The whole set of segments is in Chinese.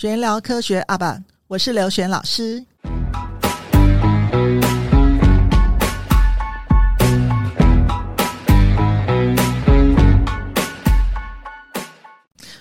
玄聊科学阿爸，我是刘璇老师。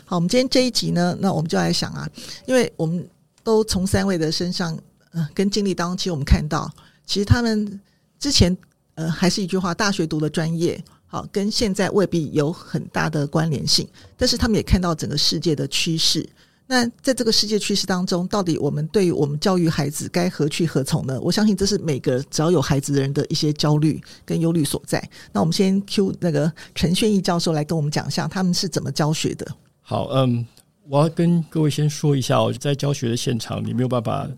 好，我们今天这一集呢，那我们就来想啊，因为我们都从三位的身上，嗯、呃，跟经历当中，其实我们看到，其实他们之前，呃，还是一句话，大学读的专业。好，跟现在未必有很大的关联性，但是他们也看到整个世界的趋势。那在这个世界趋势当中，到底我们对于我们教育孩子该何去何从呢？我相信这是每个只要有孩子的人的一些焦虑跟忧虑所在。那我们先 Q 那个陈炫毅教授来跟我们讲一下，他们是怎么教学的。好，嗯，我要跟各位先说一下哦，在教学的现场，你没有办法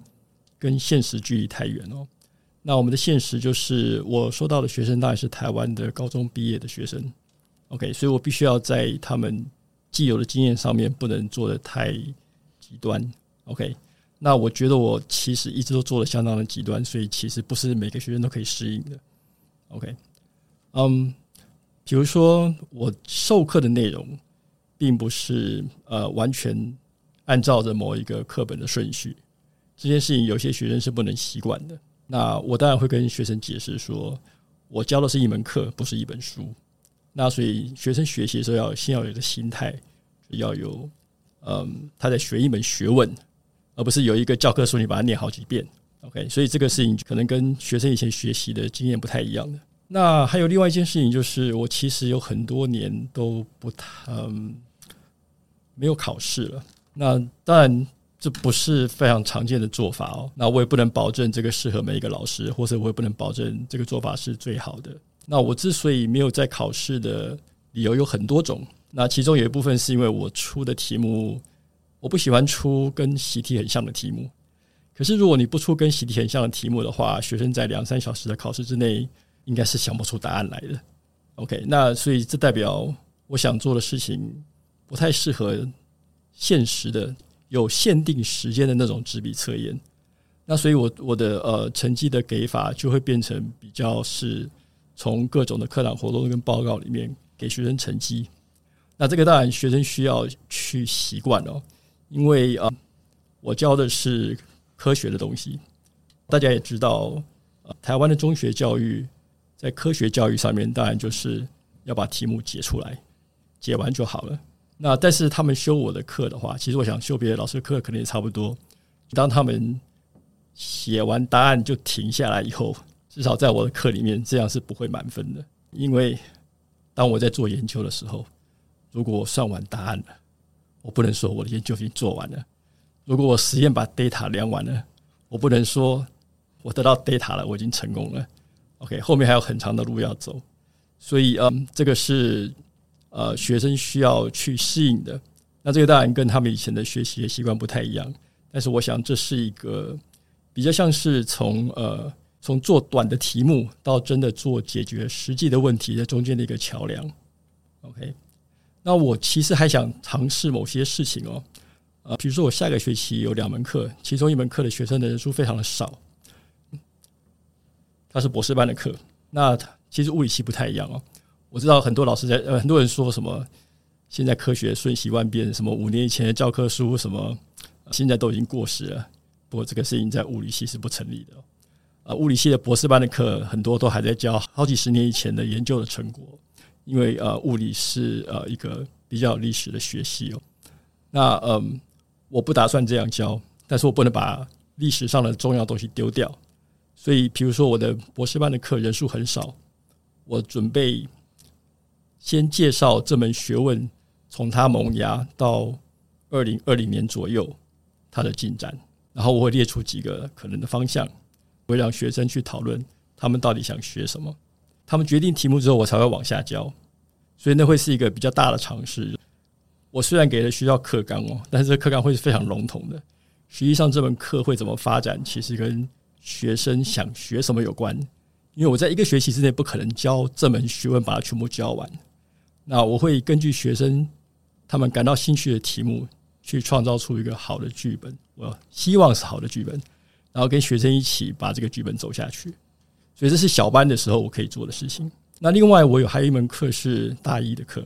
跟现实距离太远哦。那我们的现实就是，我收到的学生当然是台湾的高中毕业的学生，OK，所以我必须要在他们既有的经验上面不能做得太极端，OK。那我觉得我其实一直都做得相当的极端，所以其实不是每个学生都可以适应的，OK。嗯，比如说我授课的内容并不是呃完全按照着某一个课本的顺序，这件事情有些学生是不能习惯的。那我当然会跟学生解释说，我教的是一门课，不是一本书。那所以学生学习的时候要先要有一个心态，要有嗯，他在学一门学问，而不是有一个教科书你把它念好几遍。OK，所以这个事情可能跟学生以前学习的经验不太一样的。那还有另外一件事情就是，我其实有很多年都不太嗯没有考试了。那当然。这不是非常常见的做法哦。那我也不能保证这个适合每一个老师，或者我也不能保证这个做法是最好的。那我之所以没有在考试的理由有很多种。那其中有一部分是因为我出的题目，我不喜欢出跟习题很像的题目。可是如果你不出跟习题很像的题目的话，学生在两三小时的考试之内应该是想不出答案来的。OK，那所以这代表我想做的事情不太适合现实的。有限定时间的那种纸笔测验，那所以我我的呃成绩的给法就会变成比较是从各种的课堂活动跟报告里面给学生成绩。那这个当然学生需要去习惯哦，因为啊、我教的是科学的东西，大家也知道，台湾的中学教育在科学教育上面，当然就是要把题目解出来，解完就好了。那但是他们修我的课的话，其实我想修别的老师的课可能也差不多。当他们写完答案就停下来以后，至少在我的课里面，这样是不会满分的。因为当我在做研究的时候，如果我算完答案了，我不能说我的研究已经做完了；如果我实验把 data 量完了，我不能说我得到 data 了，我已经成功了。OK，后面还有很长的路要走，所以嗯，这个是。呃，学生需要去适应的，那这个当然跟他们以前的学习的习惯不太一样，但是我想这是一个比较像是从呃从做短的题目到真的做解决实际的问题的中间的一个桥梁。那我其实还想尝试某些事情哦，呃，比如说我下个学期有两门课，其中一门课的学生的人数非常的少，他是博士班的课，那其实物理系不太一样哦。我知道很多老师在呃，很多人说什么现在科学瞬息万变，什么五年以前的教科书什么现在都已经过时了。不过这个事情在物理系是不成立的。啊，物理系的博士班的课很多都还在教好几十年以前的研究的成果，因为呃，物理是呃一个比较历史的学系哦。那嗯，我不打算这样教，但是我不能把历史上的重要东西丢掉。所以，比如说我的博士班的课人数很少，我准备。先介绍这门学问，从它萌芽到二零二零年左右它的进展，然后我会列出几个可能的方向，会让学生去讨论他们到底想学什么。他们决定题目之后，我才会往下教，所以那会是一个比较大的尝试。我虽然给了学校课纲哦，但是这课纲会是非常笼统的。实际上，这门课会怎么发展，其实跟学生想学什么有关。因为我在一个学期之内不可能教这门学问，把它全部教完。那我会根据学生他们感到兴趣的题目，去创造出一个好的剧本。我希望是好的剧本，然后跟学生一起把这个剧本走下去。所以这是小班的时候我可以做的事情。那另外我有还有一门课是大一的课，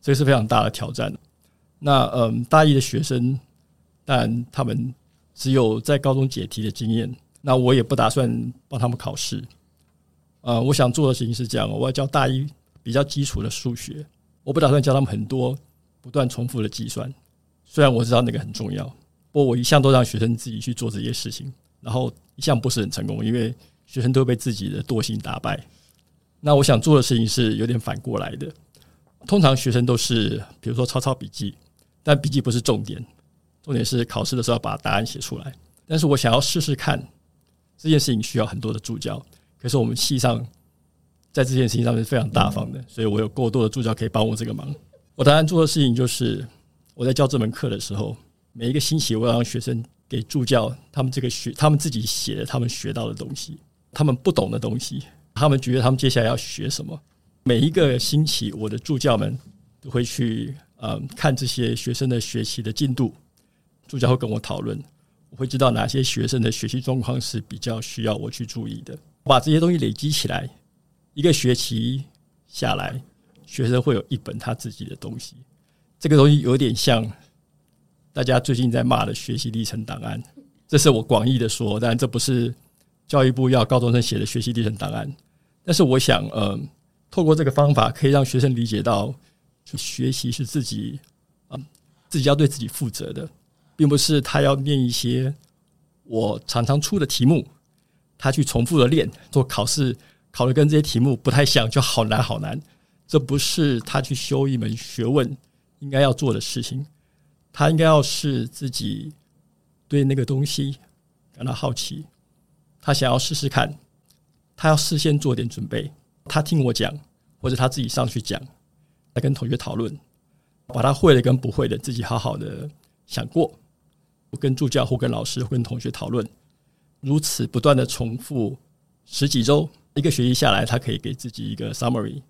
这个是非常大的挑战。那嗯，大一的学生但他们只有在高中解题的经验。那我也不打算帮他们考试。呃，我想做的事情是这样：我要教大一比较基础的数学，我不打算教他们很多不断重复的计算。虽然我知道那个很重要，不过我一向都让学生自己去做这些事情，然后一向不是很成功，因为学生都被自己的惰性打败。那我想做的事情是有点反过来的。通常学生都是，比如说抄抄笔记，但笔记不是重点，重点是考试的时候把答案写出来。但是我想要试试看这件事情需要很多的助教，可是我们系上在这件事情上面是非常大方的，所以我有过多的助教可以帮我这个忙。我当然做的事情就是我在教这门课的时候，每一个星期我要让学生给助教他们这个学他们自己写的他们学到的东西，他们不懂的东西。他们觉得他们接下来要学什么？每一个星期，我的助教们都会去呃看这些学生的学习的进度，助教会跟我讨论，我会知道哪些学生的学习状况是比较需要我去注意的。把这些东西累积起来，一个学期下来，学生会有一本他自己的东西。这个东西有点像大家最近在骂的学习历程档案，这是我广义的说，但这不是教育部要高中生写的学习历程档案。但是我想，呃，透过这个方法，可以让学生理解到，学习是自己啊，自己要对自己负责的，并不是他要念一些我常常出的题目，他去重复的练，做考试考的跟这些题目不太像，就好难好难。这不是他去修一门学问应该要做的事情，他应该要是自己对那个东西感到好奇，他想要试试看。他要事先做点准备，他听我讲，或者他自己上去讲，来跟同学讨论，把他会的跟不会的自己好好的想过，我跟助教或跟老师或跟同学讨论，如此不断的重复十几周，一个学期下来，他可以给自己一个 summary，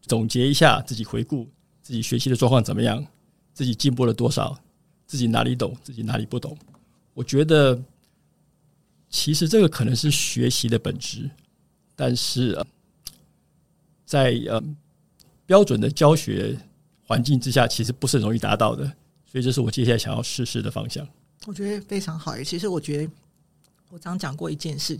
总结一下自己回顾自己学习的状况怎么样，自己进步了多少，自己哪里懂，自己哪里不懂。我觉得其实这个可能是学习的本质。但是，在呃标准的教学环境之下，其实不是很容易达到的，所以这是我接下来想要试试的方向。我觉得非常好。其实我觉得我刚讲过一件事，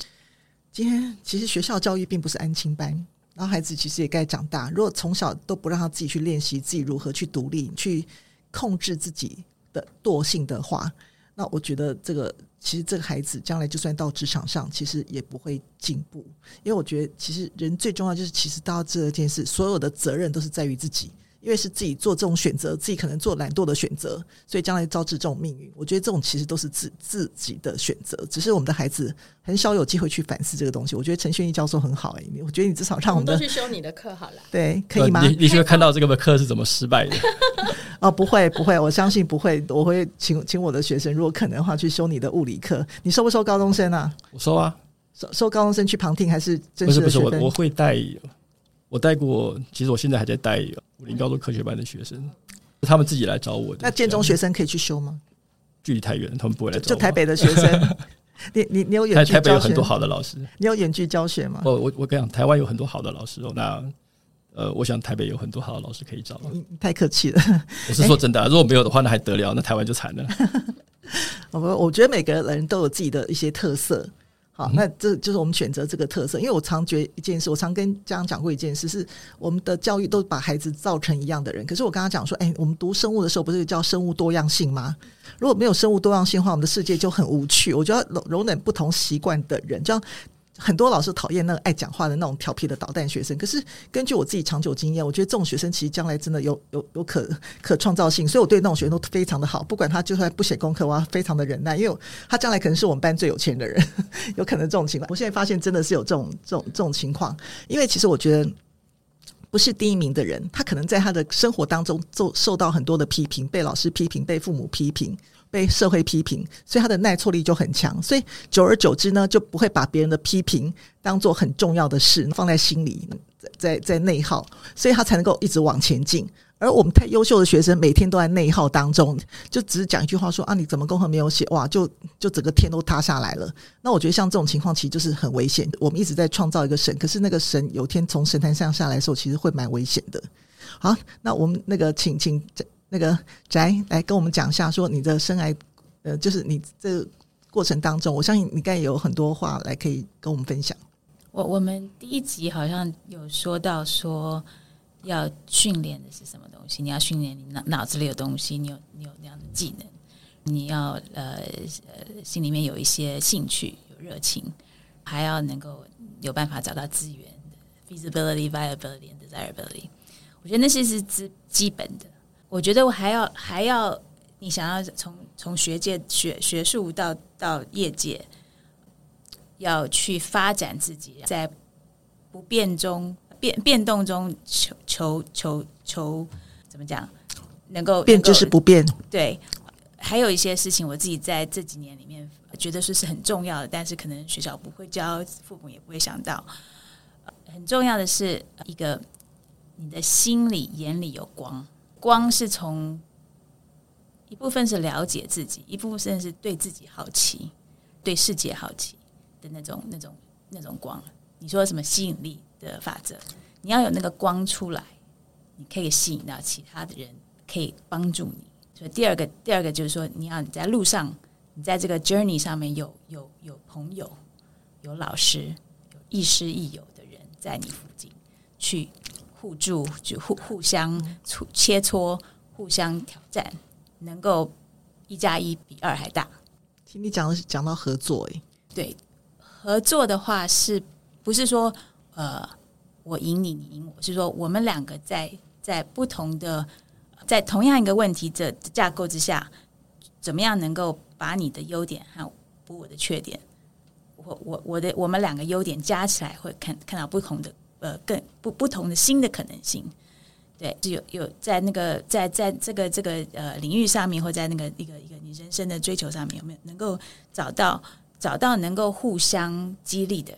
今天其实学校教育并不是安亲班，然后孩子其实也该长大。如果从小都不让他自己去练习自己如何去独立、去控制自己的惰性的话，那我觉得这个。其实这个孩子将来就算到职场上，其实也不会进步。因为我觉得，其实人最重要就是，其实到这件事，所有的责任都是在于自己，因为是自己做这种选择，自己可能做懒惰的选择，所以将来招致这种命运。我觉得这种其实都是自自己的选择，只是我们的孩子很少有机会去反思这个东西。我觉得陈瑄义教授很好哎、欸，我觉得你至少让我们，我们都去修你的课好了，对，可以吗？你你是不是看到这个课是怎么失败的？哦，不会不会，我相信不会。我会请请我的学生，如果可能的话，去修你的物理课。你收不收高中生啊？我收啊，收收高中生去旁听还是真不是不是我我会带，我带过，其实我现在还在带武林高中科学班的学生，他们自己来找我的。那建中学生可以去修吗？距离太远，他们不会来找我。就台北的学生，你你你有远距教学？台北有很多好的老师，你有远距教学吗？我我我跟你讲，台湾有很多好的老师哦。那。呃，我想台北有很多好的老师可以找。太客气了，我是说真的，啊，如果没有的话，那还得了？那台湾就惨了。我我觉得每个人都有自己的一些特色，好，那这就是我们选择这个特色。因为我常觉一件事，我常跟家长讲过一件事，是我们的教育都把孩子造成一样的人。可是我刚刚讲说，哎，我们读生物的时候不是叫生物多样性吗？如果没有生物多样性的话，我们的世界就很无趣。我觉得容容忍不同习惯的人，就很多老师讨厌那个爱讲话的那种调皮的捣蛋学生，可是根据我自己长久经验，我觉得这种学生其实将来真的有有有可 可创造性，所以我对那种学生都非常的好。不管他就算不写功课，我要非常的忍耐，因为他将来可能是我们班最有钱的人，有可能这种情况。我现在发现真的是有这种这种这种情况，因为其实我觉得不是第一名的人，他可能在他的生活当中受受到很多的批评，被老师批评，被父母批评。被社会批评，所以他的耐挫力就很强，所以久而久之呢，就不会把别人的批评当做很重要的事放在心里，在在内耗，所以他才能够一直往前进。而我们太优秀的学生，每天都在内耗当中，就只是讲一句话说啊，你怎么功课没有写？哇，就就整个天都塌下来了。那我觉得像这种情况，其实就是很危险。我们一直在创造一个神，可是那个神有天从神坛上下来的时候，其实会蛮危险的。好，那我们那个请请。那个翟来跟我们讲一下，说你的生癌呃，就是你这过程当中，我相信你应该有很多话来可以跟我们分享。我我们第一集好像有说到说要训练的是什么东西？你要训练你脑脑子里有东西，你有你有那样的技能，你要呃呃心里面有一些兴趣、有热情，还要能够有办法找到资源，feasibility、viability desirability。我觉得那些是基基本的。我觉得我还要还要你想要从从学界学学术到到业界。要去发展自己，在不变中变变动中求求求求，怎么讲？能够变就是不变。对，还有一些事情，我自己在这几年里面觉得说是很重要的，但是可能学校不会教，父母也不会想到。很重要的是一个，你的心里眼里有光，光是从一部分是了解自己，一部分是对自己好奇，对世界好奇。的那种、那种、那种光，你说什么吸引力的法则？你要有那个光出来，你可以吸引到其他的人，可以帮助你。所以第二个，第二个就是说，你要你在路上，你在这个 journey 上面有有有朋友、有老师、有亦师亦友的人在你附近，去互助，就互互相切磋、互相挑战，能够一加一比二还大。听你讲的讲到合作，诶，对。合作的话，是不是说呃，我赢你，你赢我？是说我们两个在在不同的在同样一个问题的架构之下，怎么样能够把你的优点和补我的缺点？我我我的我们两个优点加起来，会看看到不同的呃更不不同的新的可能性。对，就有有在那个在在这个这个呃领域上面，或在那个一个一个你人生的追求上面，有没有能够找到？找到能够互相激励的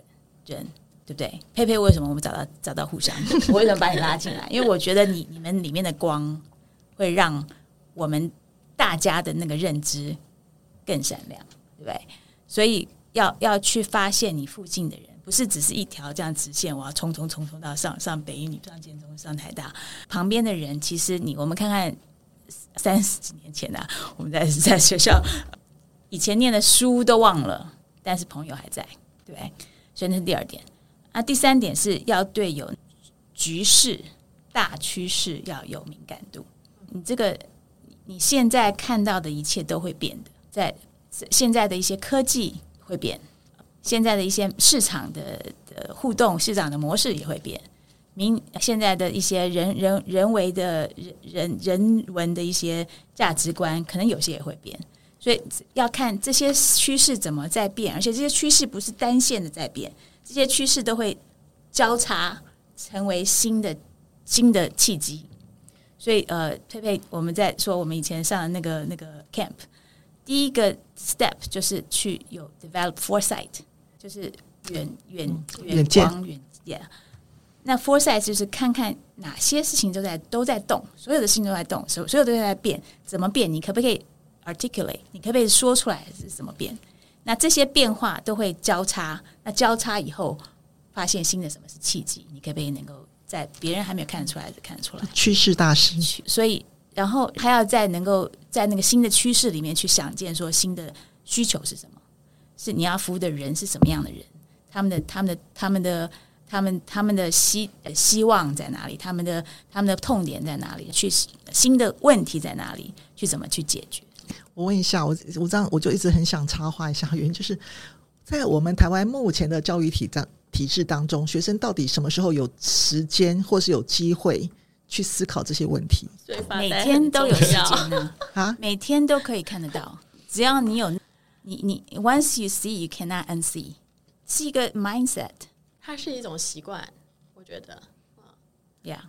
人，对不对？佩佩，为什么我们找到找到互相？我为什么把你拉进来？因为我觉得你你们里面的光会让我们大家的那个认知更闪亮，对不对？所以要要去发现你附近的人，不是只是一条这样直线，我要冲冲冲冲到上上北一女、上建中、上台大旁边的人，其实你我们看看三十几年前的、啊、我们在在学校。以前念的书都忘了，但是朋友还在，对？所以那是第二点。啊，第三点是要对有局势、大趋势要有敏感度。你这个你现在看到的一切都会变的，在现在的一些科技会变，现在的一些市场的的互动、市场的模式也会变。明现在的一些人人人为的人人人文的一些价值观，可能有些也会变。所以要看这些趋势怎么在变，而且这些趋势不是单线的在变，这些趋势都会交叉成为新的新的契机。所以呃，佩佩，我们在说我们以前上的那个那个 camp，第一个 step 就是去有 develop foresight，就是远远远光远见。那 foresight 就是看看哪些事情都在都在动，所有的事情都在动，所所有都在变，怎么变？你可不可以？Articulate，你可不可以说出来是怎么变？那这些变化都会交叉，那交叉以后发现新的什么是契机？你可不可以能够在别人还没有看得出来的看得出来？趋势大师，所以然后还要在能够在那个新的趋势里面去想见说新的需求是什么？是你要服务的人是什么样的人？他们的他们的他们的他们他们的希希望在哪里？他们的他们的痛点在哪里？去新的问题在哪里？去怎么去解决？我问一下，我我这样我就一直很想插话一下，原因就是在我们台湾目前的教育体制体制当中，学生到底什么时候有时间或是有机会去思考这些问题？每天都有时间呢啊，每天都可以看得到，只要你有你你 once you see you cannot unsee，是一个 mindset，它是一种习惯，我觉得，yeah。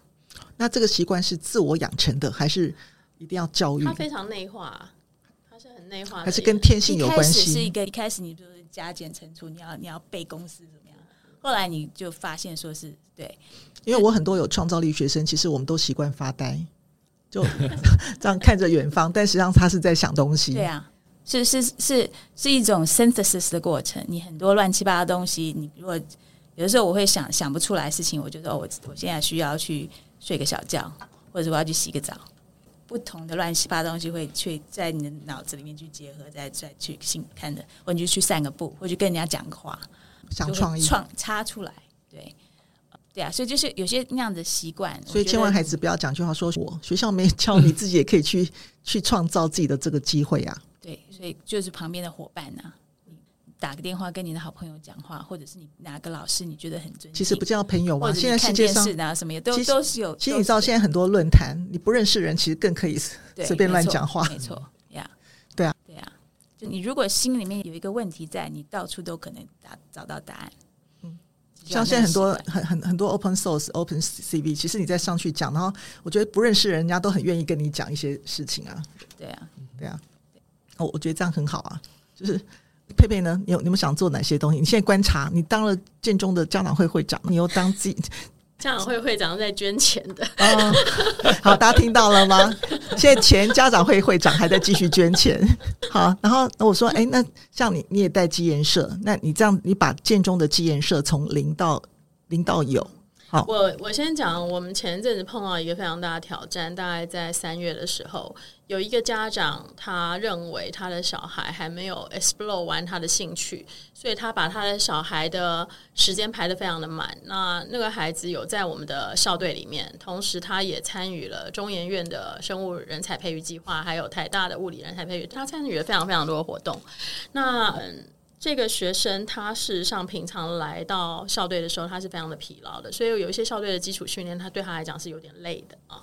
那这个习惯是自我养成的，还是一定要教育？它非常内化。它是很内化，还是跟天性有关系？是一个，一开始你就是加减乘除，你要你要背公式怎么样？后来你就发现说是对，因为我很多有创造力学生，其实我们都习惯发呆，就 这样看着远方，但实际上他是在想东西。对啊，是是是是一种 synthesis 的过程。你很多乱七八糟东西，你如果有的时候我会想想不出来事情，我就说我我现在需要去睡个小觉，或者我要去洗个澡。不同的乱七八糟东西会去在你的脑子里面去结合，再再去新看的，或者你就去散个步，或者跟人家讲个话，想创意创插出来，对对啊，所以就是有些那样的习惯，所以千万孩子不要讲句话说我学校没 教你，自己也可以去去创造自己的这个机会啊。对，所以就是旁边的伙伴呐、啊。打个电话跟你的好朋友讲话，或者是你哪个老师你觉得很尊敬，其实不叫朋友嘛。现在世界上啊什么也都都是有。其实你知道现在很多论坛，你不认识人，其实更可以随便乱讲话。没错呀，对啊，对啊。就你如果心里面有一个问题在，你到处都可能答找到答案。嗯，像现在很多很很很多 open source open CV，其实你再上去讲，然后我觉得不认识人家都很愿意跟你讲一些事情啊。对啊，对啊。哦，我觉得这样很好啊，就是。佩佩呢？你有你们想做哪些东西？你现在观察，你当了建中的家长会会长，你又当自己 家长会会长在捐钱的。哦，好，大家听到了吗？现在前家长会会长还在继续捐钱。好，然后我说，哎，那像你，你也带基研社，那你这样，你把建中的基研社从零到零到有。我我先讲，我们前一阵子碰到一个非常大的挑战，大概在三月的时候，有一个家长他认为他的小孩还没有 explore 完他的兴趣，所以他把他的小孩的时间排得非常的满。那那个孩子有在我们的校队里面，同时他也参与了中研院的生物人才培育计划，还有台大的物理人才培育，他参与了非常非常多的活动。那嗯。这个学生他事实上平常来到校队的时候，他是非常的疲劳的，所以有一些校队的基础训练，他对他来讲是有点累的啊。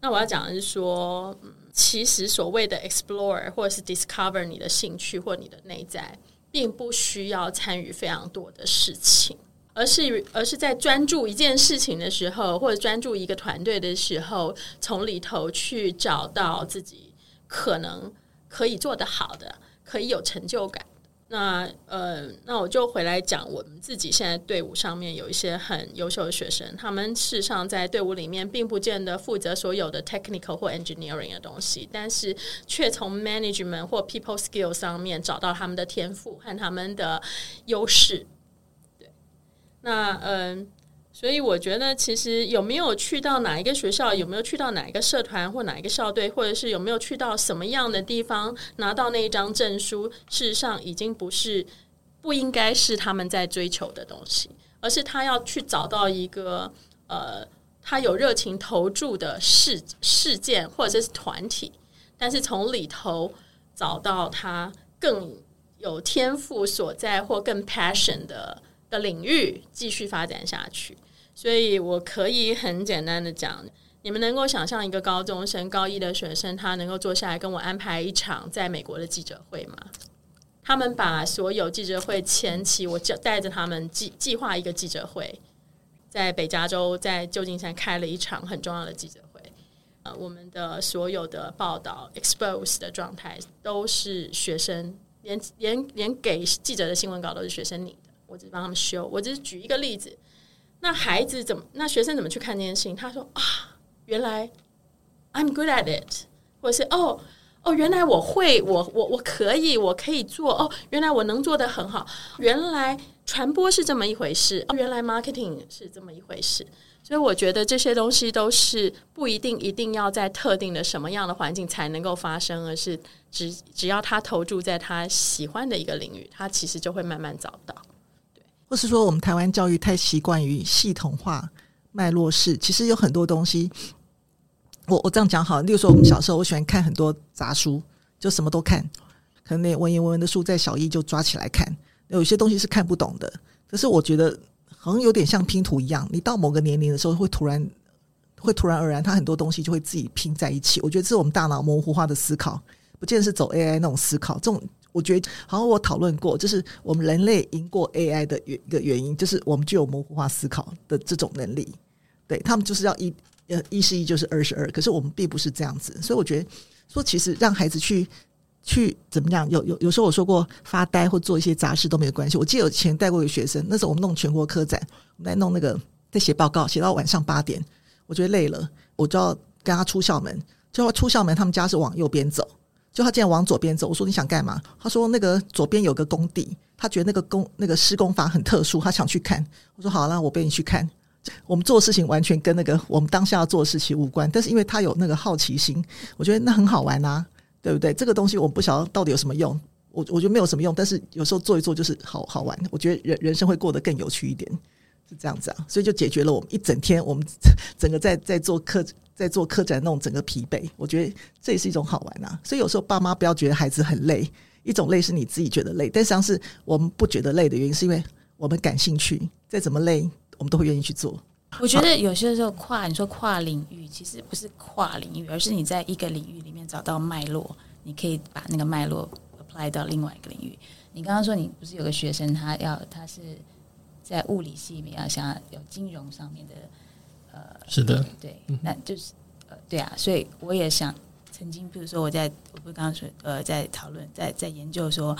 那我要讲的是说，其实所谓的 explore 或者是 discover 你的兴趣或你的内在，并不需要参与非常多的事情，而是而是在专注一件事情的时候，或者专注一个团队的时候，从里头去找到自己可能可以做得好的，可以有成就感。那呃，那我就回来讲，我们自己现在队伍上面有一些很优秀的学生，他们事实上在队伍里面并不见得负责所有的 technical 或 engineering 的东西，但是却从 management 或 people skill 上面找到他们的天赋和他们的优势。对，那嗯。所以我觉得，其实有没有去到哪一个学校，有没有去到哪一个社团或哪一个校队，或者是有没有去到什么样的地方拿到那一张证书，事实上已经不是不应该是他们在追求的东西，而是他要去找到一个呃，他有热情投注的事事件或者是团体，但是从里头找到他更有天赋所在或更 passion 的的领域，继续发展下去。所以我可以很简单的讲，你们能够想象一个高中生、高一的学生，他能够坐下来跟我安排一场在美国的记者会吗？他们把所有记者会前期，我就带着他们计计划一个记者会，在北加州在旧金山开了一场很重要的记者会。呃，我们的所有的报道 expose 的状态都是学生，连连连给记者的新闻稿都是学生拟的，我只帮他们修。我只是举一个例子。那孩子怎么？那学生怎么去看这件事情？他说啊，原来 I'm good at it，或是哦哦，原来我会，我我我可以，我可以做哦，原来我能做得很好。原来传播是这么一回事，哦，原来 marketing 是这么一回事。所以我觉得这些东西都是不一定一定要在特定的什么样的环境才能够发生，而是只只要他投注在他喜欢的一个领域，他其实就会慢慢找到。或是说，我们台湾教育太习惯于系统化、脉络式，其实有很多东西。我我这样讲好，例如说，我们小时候我喜欢看很多杂书，就什么都看，可能那文言文的书在小一就抓起来看。有些东西是看不懂的，可是我觉得好像有点像拼图一样，你到某个年龄的时候，会突然会突然而然，它很多东西就会自己拼在一起。我觉得这是我们大脑模糊化的思考，不见得是走 AI 那种思考，这种。我觉得，好像我讨论过，就是我们人类赢过 AI 的原一个原因，就是我们具有模糊化思考的这种能力。对，他们就是要一呃一是一就是二是二，可是我们并不是这样子。所以我觉得说，其实让孩子去去怎么样，有有有时候我说过发呆或做一些杂事都没有关系。我记得有前带过一个学生，那时候我们弄全国科展，我们来弄那个在写报告，写到晚上八点，我觉得累了，我就要跟他出校门，就要出校门，他们家是往右边走。就他竟然往左边走，我说你想干嘛？他说那个左边有个工地，他觉得那个工那个施工法很特殊，他想去看。我说好，那我背你去看。我们做事情完全跟那个我们当下要做的事情无关，但是因为他有那个好奇心，我觉得那很好玩啊，对不对？这个东西我不晓得到底有什么用，我我觉得没有什么用，但是有时候做一做就是好好玩，我觉得人人生会过得更有趣一点，是这样子啊，所以就解决了我们一整天我们整个在在做客在做客展那种整个疲惫，我觉得这也是一种好玩啊。所以有时候爸妈不要觉得孩子很累，一种累是你自己觉得累，但实际上是我们不觉得累的原因，是因为我们感兴趣，再怎么累，我们都会愿意去做。我觉得有些时候跨，你说跨领域，其实不是跨领域，而是你在一个领域里面找到脉络，你可以把那个脉络 apply 到另外一个领域。你刚刚说你不是有个学生，他要他是在物理系里面要想要有金融上面的。呃，是的，对，那就是呃，对啊，所以我也想曾经，比如说我在，我不是刚刚说，呃，在讨论，在在研究说，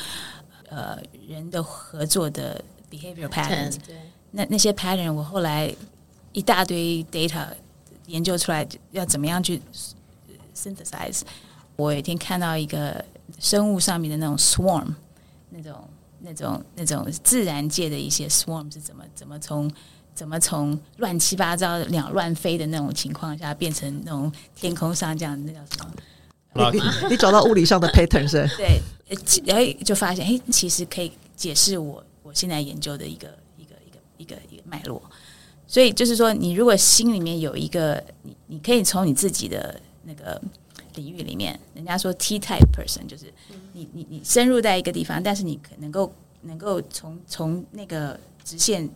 呃，人的合作的 behavior patterns，对，那那些 pattern，我后来一大堆 data 研究出来，要怎么样去 synthesize。我有一天看到一个生物上面的那种 swarm，那种那种那种自然界的一些 swarm 是怎么怎么从。怎么从乱七八糟的鸟乱飞的那种情况下，变成那种天空上这样，那叫什么？你你，你找到物理上的 pattern 是？对，然后就发现，哎，其实可以解释我我现在研究的一个一个一个一个一个脉络。所以就是说，你如果心里面有一个，你你可以从你自己的那个领域里面，人家说 T type person，就是你你你深入在一个地方，但是你可能够能够从从那个直线。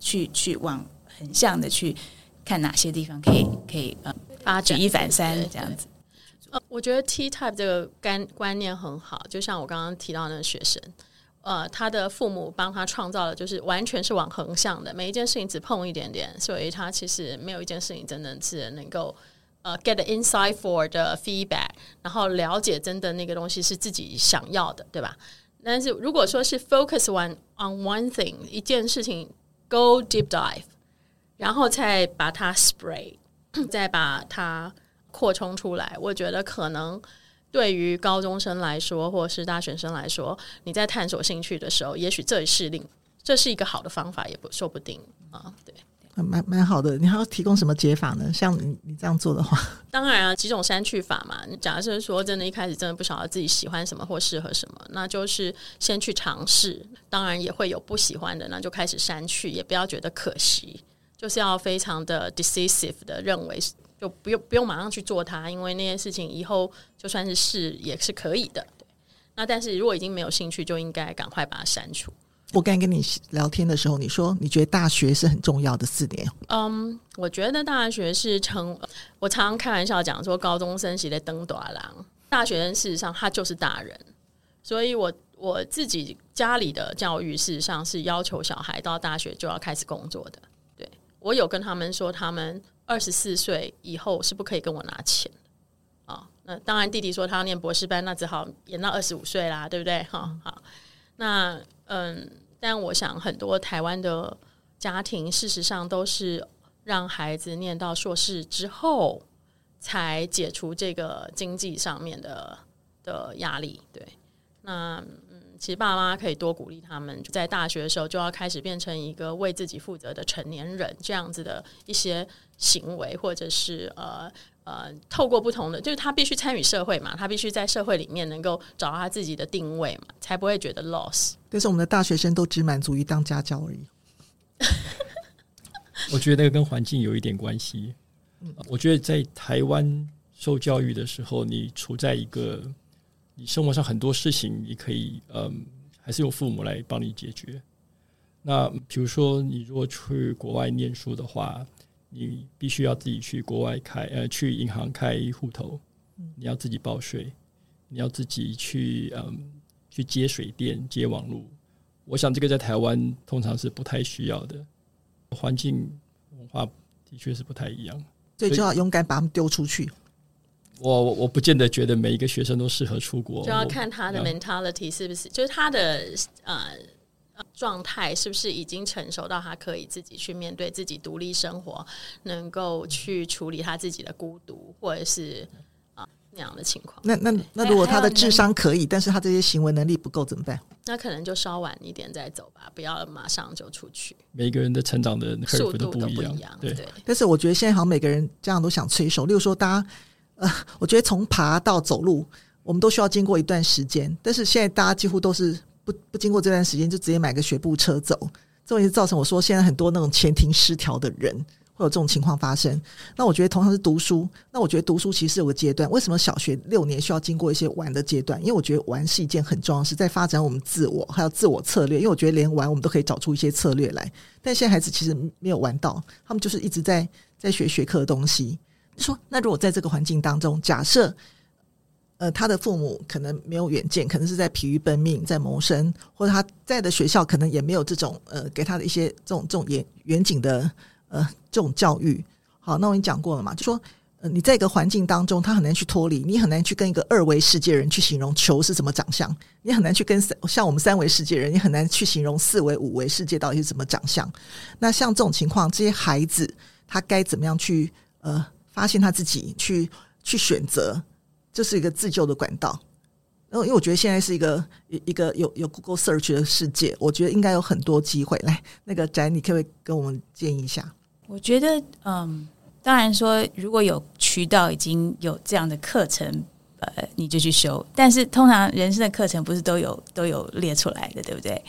去去往横向的去看哪些地方可以可以呃发举一反三这样子。呃，我觉得 T type 这个观观念很好，就像我刚刚提到那个学生，呃，他的父母帮他创造的就是完全是往横向的，每一件事情只碰一点点，所以他其实没有一件事情真的是能够呃 get inside for 的 feedback，然后了解真的那个东西是自己想要的，对吧？但是如果说是 focus one on one thing 一件事情。Go deep dive，然后再把它 spray，再把它扩充出来。我觉得可能对于高中生来说，或是大学生来说，你在探索兴趣的时候，也许这是另这是一个好的方法，也不说不定啊。对。蛮蛮好的，你还要提供什么解法呢？像你你这样做的话，当然啊，几种删去法嘛。你假设说真的，一开始真的不晓得自己喜欢什么或适合什么，那就是先去尝试。当然也会有不喜欢的，那就开始删去，也不要觉得可惜，就是要非常的 decisive 的认为，就不用不用马上去做它，因为那件事情以后就算是试也是可以的。对，那但是如果已经没有兴趣，就应该赶快把它删除。我刚跟你聊天的时候，你说你觉得大学是很重要的四年。嗯我觉得大学是成，我常常开玩笑讲说，高中生是在登大郎，大学生事实上他就是大人。所以我我自己家里的教育事实上是要求小孩到大学就要开始工作的。对，我有跟他们说，他们二十四岁以后是不可以跟我拿钱啊。那当然，弟弟说他要念博士班，那只好延到二十五岁啦，对不对？哈，哦，好，那嗯。但我想，很多台湾的家庭，事实上都是让孩子念到硕士之后，才解除这个经济上面的的压力。对，那嗯，其实爸妈可以多鼓励他们，在大学的时候就要开始变成一个为自己负责的成年人，这样子的一些行为，或者是呃。呃，透过不同的，就是他必须参与社会嘛，他必须在社会里面能够找到他自己的定位嘛，才不会觉得 loss。但是我们的大学生都只满足于当家教而已。我觉得那个跟环境有一点关系。我觉得在台湾受教育的时候，你处在一个你生活上很多事情，你可以嗯，还是由父母来帮你解决。那比如说，你如果去国外念书的话。你必须要自己去国外开呃，去银行开户头，你要自己报税，你要自己去嗯去接水电、接网络。我想这个在台湾通常是不太需要的，环境文化的确是不太一样，所以就要勇敢把他们丢出去。我我我不见得觉得每一个学生都适合出国，就要看他的 mentality 是不是，就是他的呃。状态是不是已经成熟到他可以自己去面对自己独立生活，能够去处理他自己的孤独，或者是啊那样的情况。那那那如果他的智商可以，但是他这些行为能力不够怎么办？那可能就稍晚一点再走吧，不要马上就出去。每个人的成长的速度都不一样，对。对，但是我觉得现在好像每个人家长都想催熟，例如说大家呃，我觉得从爬到走路，我们都需要经过一段时间，但是现在大家几乎都是不不经过这段时间就直接买个学步车走，这也造成我说现在很多那种前庭失调的人。会有这种情况发生，那我觉得同样是读书，那我觉得读书其实有个阶段。为什么小学六年需要经过一些玩的阶段？因为我觉得玩是一件很重要的事，在发展我们自我，还有自我策略。因为我觉得连玩我们都可以找出一些策略来，但现在孩子其实没有玩到，他们就是一直在在学学科的东西。说那如果在这个环境当中，假设呃他的父母可能没有远见，可能是在疲于奔命在谋生，或者他在的学校可能也没有这种呃给他的一些这种这种远远景的。呃，这种教育，好，那我已经讲过了嘛，就说，呃，你在一个环境当中，他很难去脱离，你很难去跟一个二维世界人去形容球是什么长相，你很难去跟三像我们三维世界人，你很难去形容四维、五维世界到底是什么长相。那像这种情况，这些孩子他该怎么样去呃发现他自己，去去选择，这是一个自救的管道。然后，因为我觉得现在是一个一一个有有 Google Search 的世界，我觉得应该有很多机会。来，那个翟，你可不可以跟我们建议一下？我觉得，嗯，当然说，如果有渠道已经有这样的课程，呃，你就去修。但是通常人生的课程不是都有都有列出来的，对不对？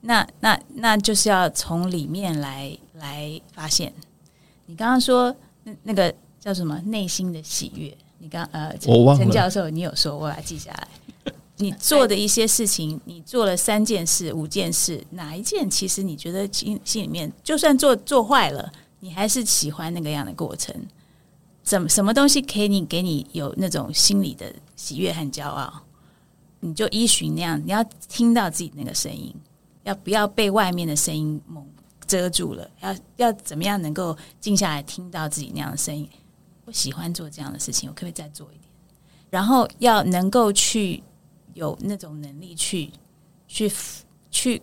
那那那就是要从里面来来发现。你刚刚说那那个叫什么内心的喜悦？你刚呃，我忘了。陈教授，你有说，我把它记下来。你做的一些事情，你做了三件事、五件事，哪一件其实你觉得心心里面，就算做做坏了？你还是喜欢那个样的过程？怎么什么东西可以你给你有那种心理的喜悦和骄傲？你就依循那样，你要听到自己那个声音，要不要被外面的声音蒙遮住了？要要怎么样能够静下来听到自己那样的声音？我喜欢做这样的事情，我可不可以再做一点？然后要能够去有那种能力去去去，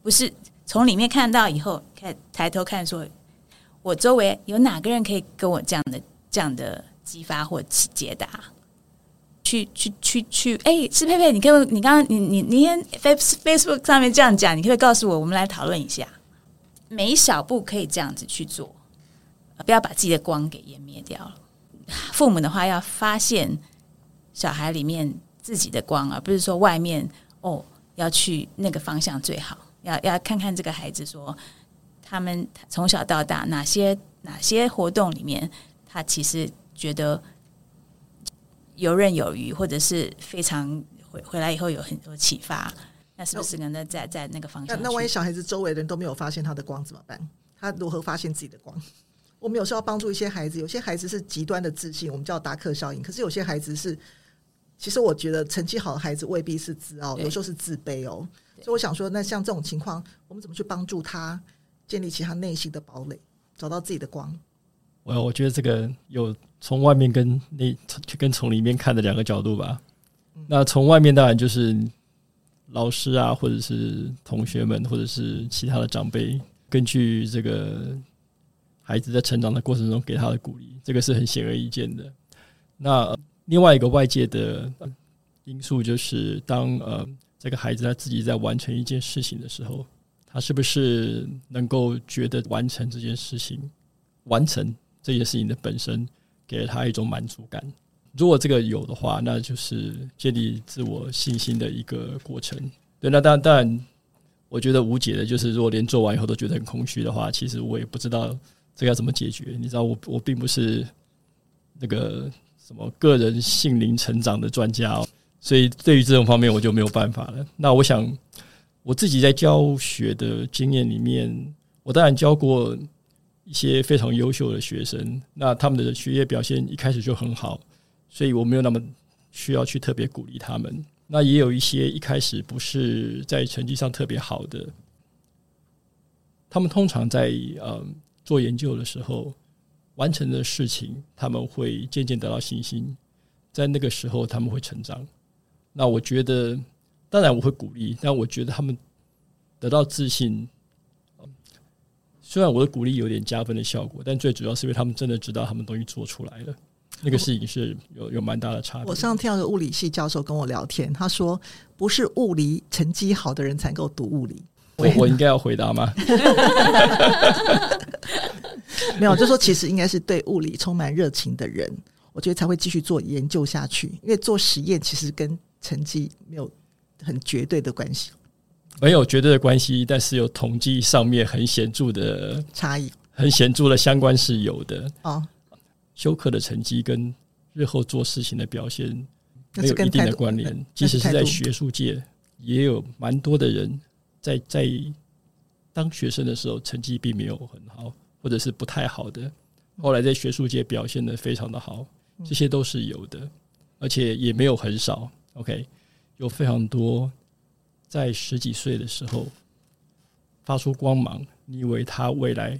不是从里面看到以后，看抬头看说。我周围有哪个人可以跟我这样的这样的激发或解答？去去去去！哎、是佩佩，你可以，你刚刚你你你 Face Facebook 上面这样讲，你可,不可以告诉我，我们来讨论一下。每一小步可以这样子去做，不要把自己的光给湮灭掉了。父母的话要发现小孩里面自己的光，而不是说外面哦要去那个方向最好。要要看看这个孩子说。他们从小到大，哪些哪些活动里面，他其实觉得游刃有余，或者是非常回回来以后有很多启发，那是不是可能在在那个方向？那那万一小孩子周围的人都没有发现他的光怎么办？他如何发现自己的光？我们有时候要帮助一些孩子，有些孩子是极端的自信，我们叫达克效应。可是有些孩子是，其实我觉得成绩好的孩子未必是自傲，有时候是自卑哦。所以我想说，那像这种情况，我们怎么去帮助他？建立起他内心的堡垒，找到自己的光。我我觉得这个有从外面跟内跟从里面看的两个角度吧。嗯、那从外面当然就是老师啊，或者是同学们，或者是其他的长辈，根据这个孩子在成长的过程中给他的鼓励，这个是很显而易见的。那另外一个外界的因素就是当呃这个孩子他自己在完成一件事情的时候。他是不是能够觉得完成这件事情，完成这件事情的本身给了他一种满足感？如果这个有的话，那就是建立自我信心的一个过程。对，那当然，当然，我觉得无解的就是，如果连做完以后都觉得很空虚的话，其实我也不知道这个要怎么解决。你知道我，我并不是那个什么个人心灵成长的专家哦，所以对于这种方面我就没有办法了。那我想。我自己在教学的经验里面，我当然教过一些非常优秀的学生，那他们的学业表现一开始就很好，所以我没有那么需要去特别鼓励他们。那也有一些一开始不是在成绩上特别好的，他们通常在呃做研究的时候完成的事情，他们会渐渐得到信心，在那个时候他们会成长。那我觉得。当然我会鼓励，但我觉得他们得到自信，虽然我的鼓励有点加分的效果，但最主要是因为他们真的知道他们东西做出来了。那个事情是有有蛮大的差别。我上次听到个物理系教授跟我聊天，他说不是物理成绩好的人才够读物理。我我应该要回答吗？没有，就说其实应该是对物理充满热情的人，我觉得才会继续做研究下去。因为做实验其实跟成绩没有很绝对的关系，没有绝对的关系，但是有统计上面很显著的差异，很显著的相关是有的。哦，休克的成绩跟日后做事情的表现没有一定的关联，即使是在学术界，也有蛮多的人。在在当学生的时候，成绩并没有很好，或者是不太好的。后来在学术界表现得非常的好，这些都是有的，而且也没有很少。OK，有非常多在十几岁的时候发出光芒，你以为他未来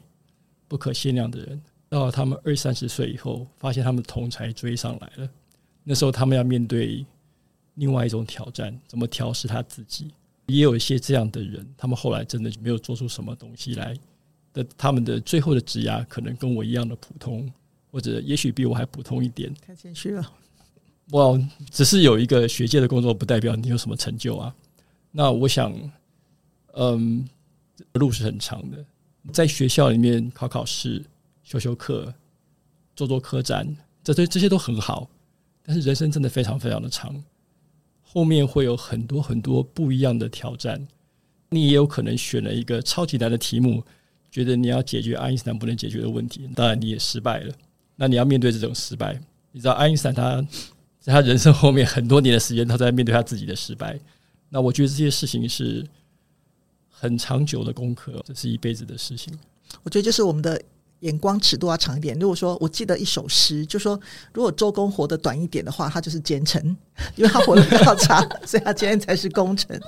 不可限量的人，到了他们二三十岁以后，发现他们的同才追上来了。那时候他们要面对另外一种挑战，怎么调试他自己。也有一些这样的人，他们后来真的就没有做出什么东西来的，他们的最后的职涯可能跟我一样的普通，或者也许比我还普通一点。太谦虚了。我只是有一个学界的工作，不代表你有什么成就啊。那我想，嗯，路是很长的，在学校里面考考试、修修课、做做科展，这这这些都很好，但是人生真的非常非常的长。后面会有很多很多不一样的挑战，你也有可能选了一个超级难的题目，觉得你要解决爱因斯坦不能解决的问题，当然你也失败了。那你要面对这种失败，你知道爱因斯坦他在他人生后面很多年的时间，他在面对他自己的失败。那我觉得这些事情是很长久的功课，这是一辈子的事情。我觉得就是我们的。眼光尺度要长一点。如果说我记得一首诗，就说如果周公活得短一点的话，他就是奸臣，因为他活得比较长，所以他今天才是功臣。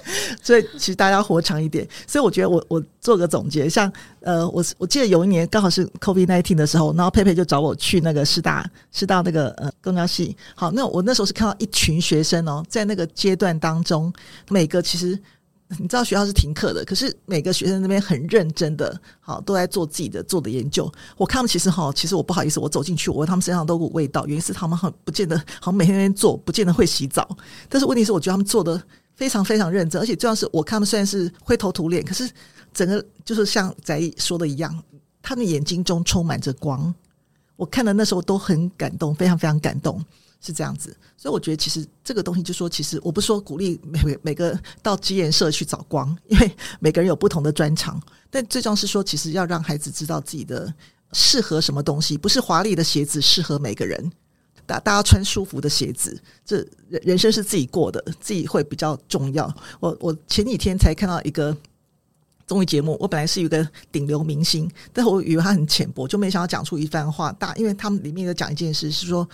所以其实大家活长一点。所以我觉得我我做个总结，像呃，我我记得有一年刚好是 COVID-19 的时候，然后佩佩就找我去那个师大师大那个呃公交系。好，那我那时候是看到一群学生哦，在那个阶段当中，每个其实。你知道学校是停课的，可是每个学生那边很认真的，好都在做自己的做的研究。我看们其实哈，其实我不好意思，我走进去，我他们身上都有味道，原因是他们很不见得好像每天在那边做，不见得会洗澡。但是问题是，我觉得他们做的非常非常认真，而且重要是我看他们虽然是灰头土脸，可是整个就是像翟说的一样，他们眼睛中充满着光。我看了那时候都很感动，非常非常感动。是这样子，所以我觉得其实这个东西，就说其实我不是说鼓励每每个到基研社去找光，因为每个人有不同的专长。但最重要是说，其实要让孩子知道自己的适合什么东西，不是华丽的鞋子适合每个人，大大家穿舒服的鞋子。这人生是自己过的，自己会比较重要。我我前几天才看到一个综艺节目，我本来是一个顶流明星，但我以为他很浅薄，就没想到讲出一番话。大，因为他们里面有讲一件事，是说。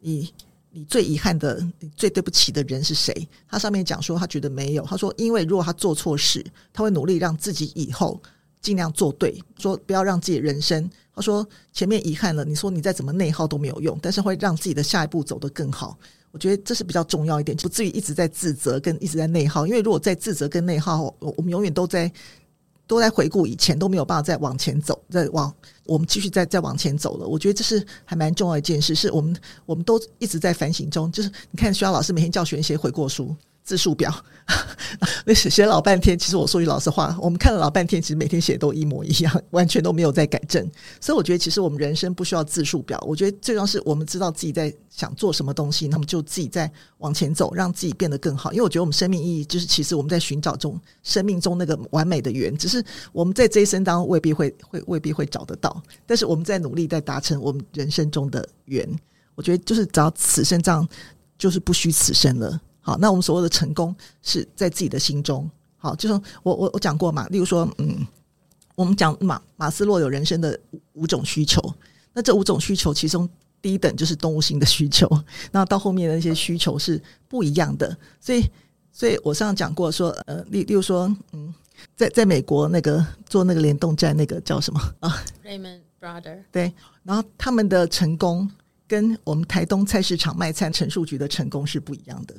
你你最遗憾的、你最对不起的人是谁？他上面讲说，他觉得没有。他说，因为如果他做错事，他会努力让自己以后尽量做对，说不要让自己人生。他说前面遗憾了，你说你再怎么内耗都没有用，但是会让自己的下一步走得更好。我觉得这是比较重要一点，不至于一直在自责跟一直在内耗。因为如果在自责跟内耗，我们永远都在。都在回顾以前，都没有办法再往前走，再往我们继续再再往前走了。我觉得这是还蛮重要一件事，是我们我们都一直在反省中。就是你看，学校老师每天叫学生写悔过书。字数表，那写写老半天。其实我说句老实话，我们看了老半天，其实每天写的都一模一样，完全都没有在改正。所以我觉得，其实我们人生不需要字数表。我觉得最重要是我们知道自己在想做什么东西，那么就自己在往前走，让自己变得更好。因为我觉得我们生命意义就是，其实我们在寻找中生命中那个完美的缘，只是我们在这一生当中未必会会未必会找得到，但是我们在努力在达成我们人生中的缘。我觉得就是只要此生这样，就是不虚此生了。好，那我们所谓的成功是在自己的心中。好，就是我我我讲过嘛，例如说，嗯，我们讲马马斯洛有人生的五种需求，那这五种需求其中第一等就是动物性的需求，那到后面的那些需求是不一样的。所以，所以我上次讲过说，呃，例例如说，嗯，在在美国那个做那个联动站那个叫什么啊？Raymond Brother。对，然后他们的成功跟我们台东菜市场卖菜陈述局的成功是不一样的。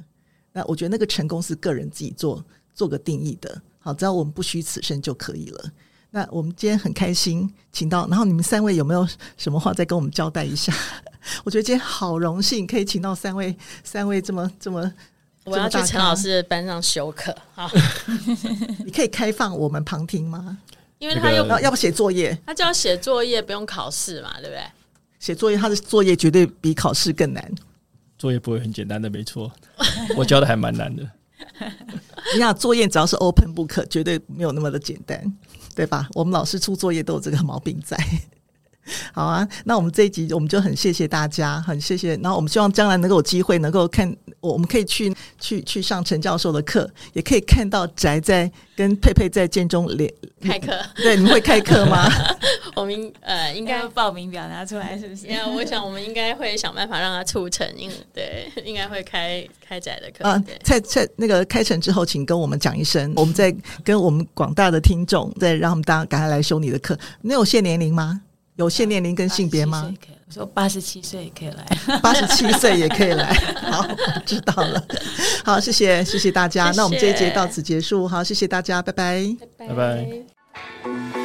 那我觉得那个成功是个人自己做做个定义的，好，只要我们不虚此生就可以了。那我们今天很开心，请到，然后你们三位有没有什么话再跟我们交代一下？我觉得今天好荣幸可以请到三位三位这么这么。我要去陈老师的班上修课，好，你可以开放我们旁听吗？因为他又要不写作业，他就要写作业，不用考试嘛，对不对？写作业，他的作业绝对比考试更难。作业不会很简单的，没错，我教的还蛮难的。你想作业只要是 open book，绝对没有那么的简单，对吧？我们老师出作业都有这个毛病在。好啊，那我们这一集我们就很谢谢大家，很谢谢。然后我们希望将来能够有机会能够看，我们可以去去去上陈教授的课，也可以看到翟在跟佩佩在建中连开课。对，你们会开课吗？我们呃应该报名表拿出来，是不是？因为我想我们应该会想办法让他促成，应对应该会开开翟的课啊。在在那个开成之后，请跟我们讲一声，我们再跟我们广大的听众再让他们大家赶快来修你的课。你有限年龄吗？有限年龄跟性别吗？我说八十七岁也可以来，八十七岁也可以来。好，我知道了。好，谢谢，谢谢大家。谢谢。那我们这一节到此结束。好，谢谢大家，拜拜，拜拜。拜拜。